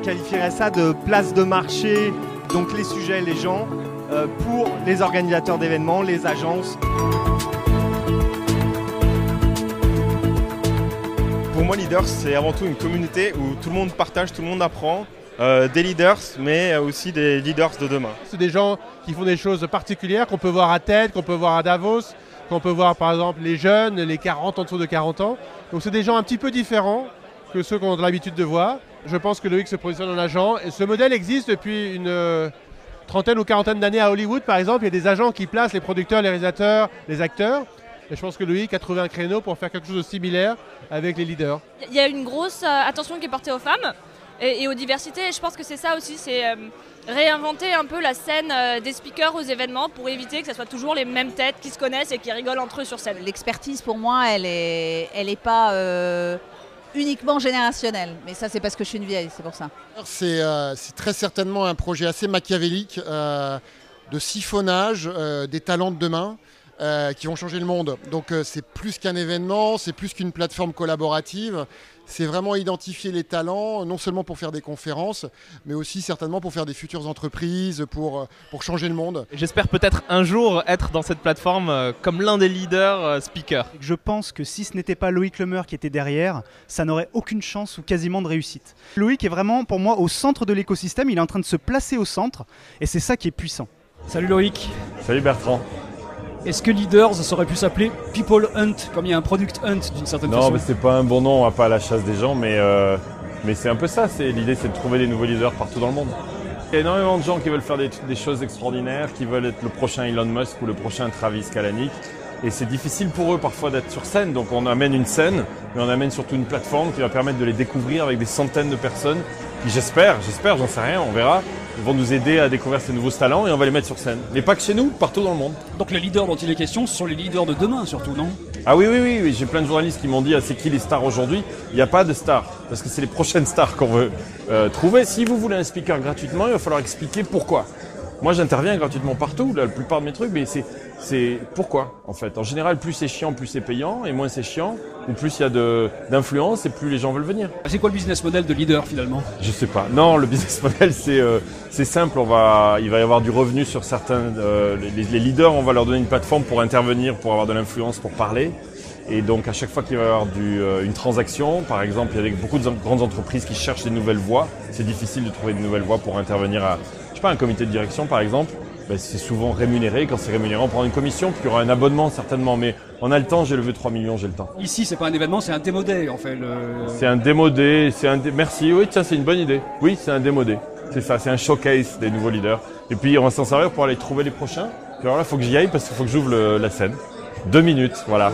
Qualifierais ça de place de marché, donc les sujets, les gens, euh, pour les organisateurs d'événements, les agences. Pour moi, leader, c'est avant tout une communauté où tout le monde partage, tout le monde apprend. Euh, des leaders, mais aussi des leaders de demain. C'est des gens qui font des choses particulières qu'on peut voir à TED, qu'on peut voir à Davos, qu'on peut voir par exemple les jeunes, les 40 en dessous de 40 ans. Donc c'est des gens un petit peu différents que ceux qu'on a l'habitude de voir. Je pense que Loïc se positionne en agent et ce modèle existe depuis une euh, trentaine ou quarantaine d'années à Hollywood par exemple. Il y a des agents qui placent les producteurs, les réalisateurs, les acteurs. Et je pense que Loïc a trouvé un créneau pour faire quelque chose de similaire avec les leaders. Il y a une grosse euh, attention qui est portée aux femmes et, et aux diversités. Et je pense que c'est ça aussi, c'est euh, réinventer un peu la scène euh, des speakers aux événements pour éviter que ce soit toujours les mêmes têtes qui se connaissent et qui rigolent entre eux sur scène. L'expertise pour moi, elle est, elle est pas euh, uniquement générationnelle. Mais ça, c'est parce que je suis une vieille, c'est pour ça. C'est euh, c'est très certainement un projet assez machiavélique euh, de siphonnage euh, des talents de demain euh, qui vont changer le monde. Donc euh, c'est plus qu'un événement, c'est plus qu'une plateforme collaborative. C'est vraiment identifier les talents, non seulement pour faire des conférences, mais aussi certainement pour faire des futures entreprises, pour, euh, pour changer le monde. J'espère peut-être un jour être dans cette plateforme euh, comme l'un des leaders speakers. Je pense que si ce n'était pas Loïc Lemeur qui était derrière, ça n'aurait aucune chance ou quasiment de réussite. Loïc est vraiment pour moi au centre de l'écosystème, il est en train de se placer au centre et c'est ça qui est puissant. Salut Loïc. Salut Bertrand. Est-ce que Leaders, ça aurait pu s'appeler People Hunt, comme il y a un Product Hunt d'une certaine Non, façon mais c'est pas un bon nom, on va pas à la chasse des gens, mais, euh, mais c'est un peu ça. C'est L'idée, c'est de trouver des nouveaux leaders partout dans le monde. Il y a énormément de gens qui veulent faire des, des choses extraordinaires, qui veulent être le prochain Elon Musk ou le prochain Travis Kalanick. Et c'est difficile pour eux parfois d'être sur scène. Donc on amène une scène, mais on amène surtout une plateforme qui va permettre de les découvrir avec des centaines de personnes qui, j'espère, j'espère, j'en sais rien, on verra, vont nous aider à découvrir ces nouveaux talents et on va les mettre sur scène. Mais pas que chez nous, partout dans le monde. Donc les leaders dont il est question, ce sont les leaders de demain surtout, non? Ah oui, oui, oui, oui. j'ai plein de journalistes qui m'ont dit ah, c'est qui les stars aujourd'hui? Il n'y a pas de stars, parce que c'est les prochaines stars qu'on veut euh, trouver. Si vous voulez un speaker gratuitement, il va falloir expliquer pourquoi. Moi, j'interviens gratuitement partout, là, la plupart de mes trucs, mais c'est, c'est pourquoi, en fait? En général, plus c'est chiant, plus c'est payant, et moins c'est chiant, ou plus il y a de, d'influence, et plus les gens veulent venir. C'est quoi le business model de leader finalement? Je sais pas. Non, le business model, c'est, euh, c'est simple. On va, il va y avoir du revenu sur certains, euh, les, les leaders, on va leur donner une plateforme pour intervenir, pour avoir de l'influence, pour parler. Et donc à chaque fois qu'il va y avoir du, euh, une transaction, par exemple, il y a beaucoup de grandes entreprises qui cherchent des nouvelles voies. C'est difficile de trouver de nouvelles voies pour intervenir à, sais pas, un comité de direction par exemple. Ben, c'est souvent rémunéré. Quand c'est rémunéré, on prend une commission, puis il y aura un abonnement certainement. Mais on a le temps, j'ai levé 3 millions, j'ai le temps. Ici, c'est pas un événement, c'est un démodé en fait. Le... C'est un démodé, c'est un dé- merci, oui, tiens, c'est une bonne idée. Oui, c'est un démodé. C'est ça, c'est un showcase des nouveaux leaders. Et puis on va s'en servir pour aller trouver les prochains. Puis alors là, faut que j'y aille parce qu'il faut que j'ouvre la scène. Deux minutes, voilà.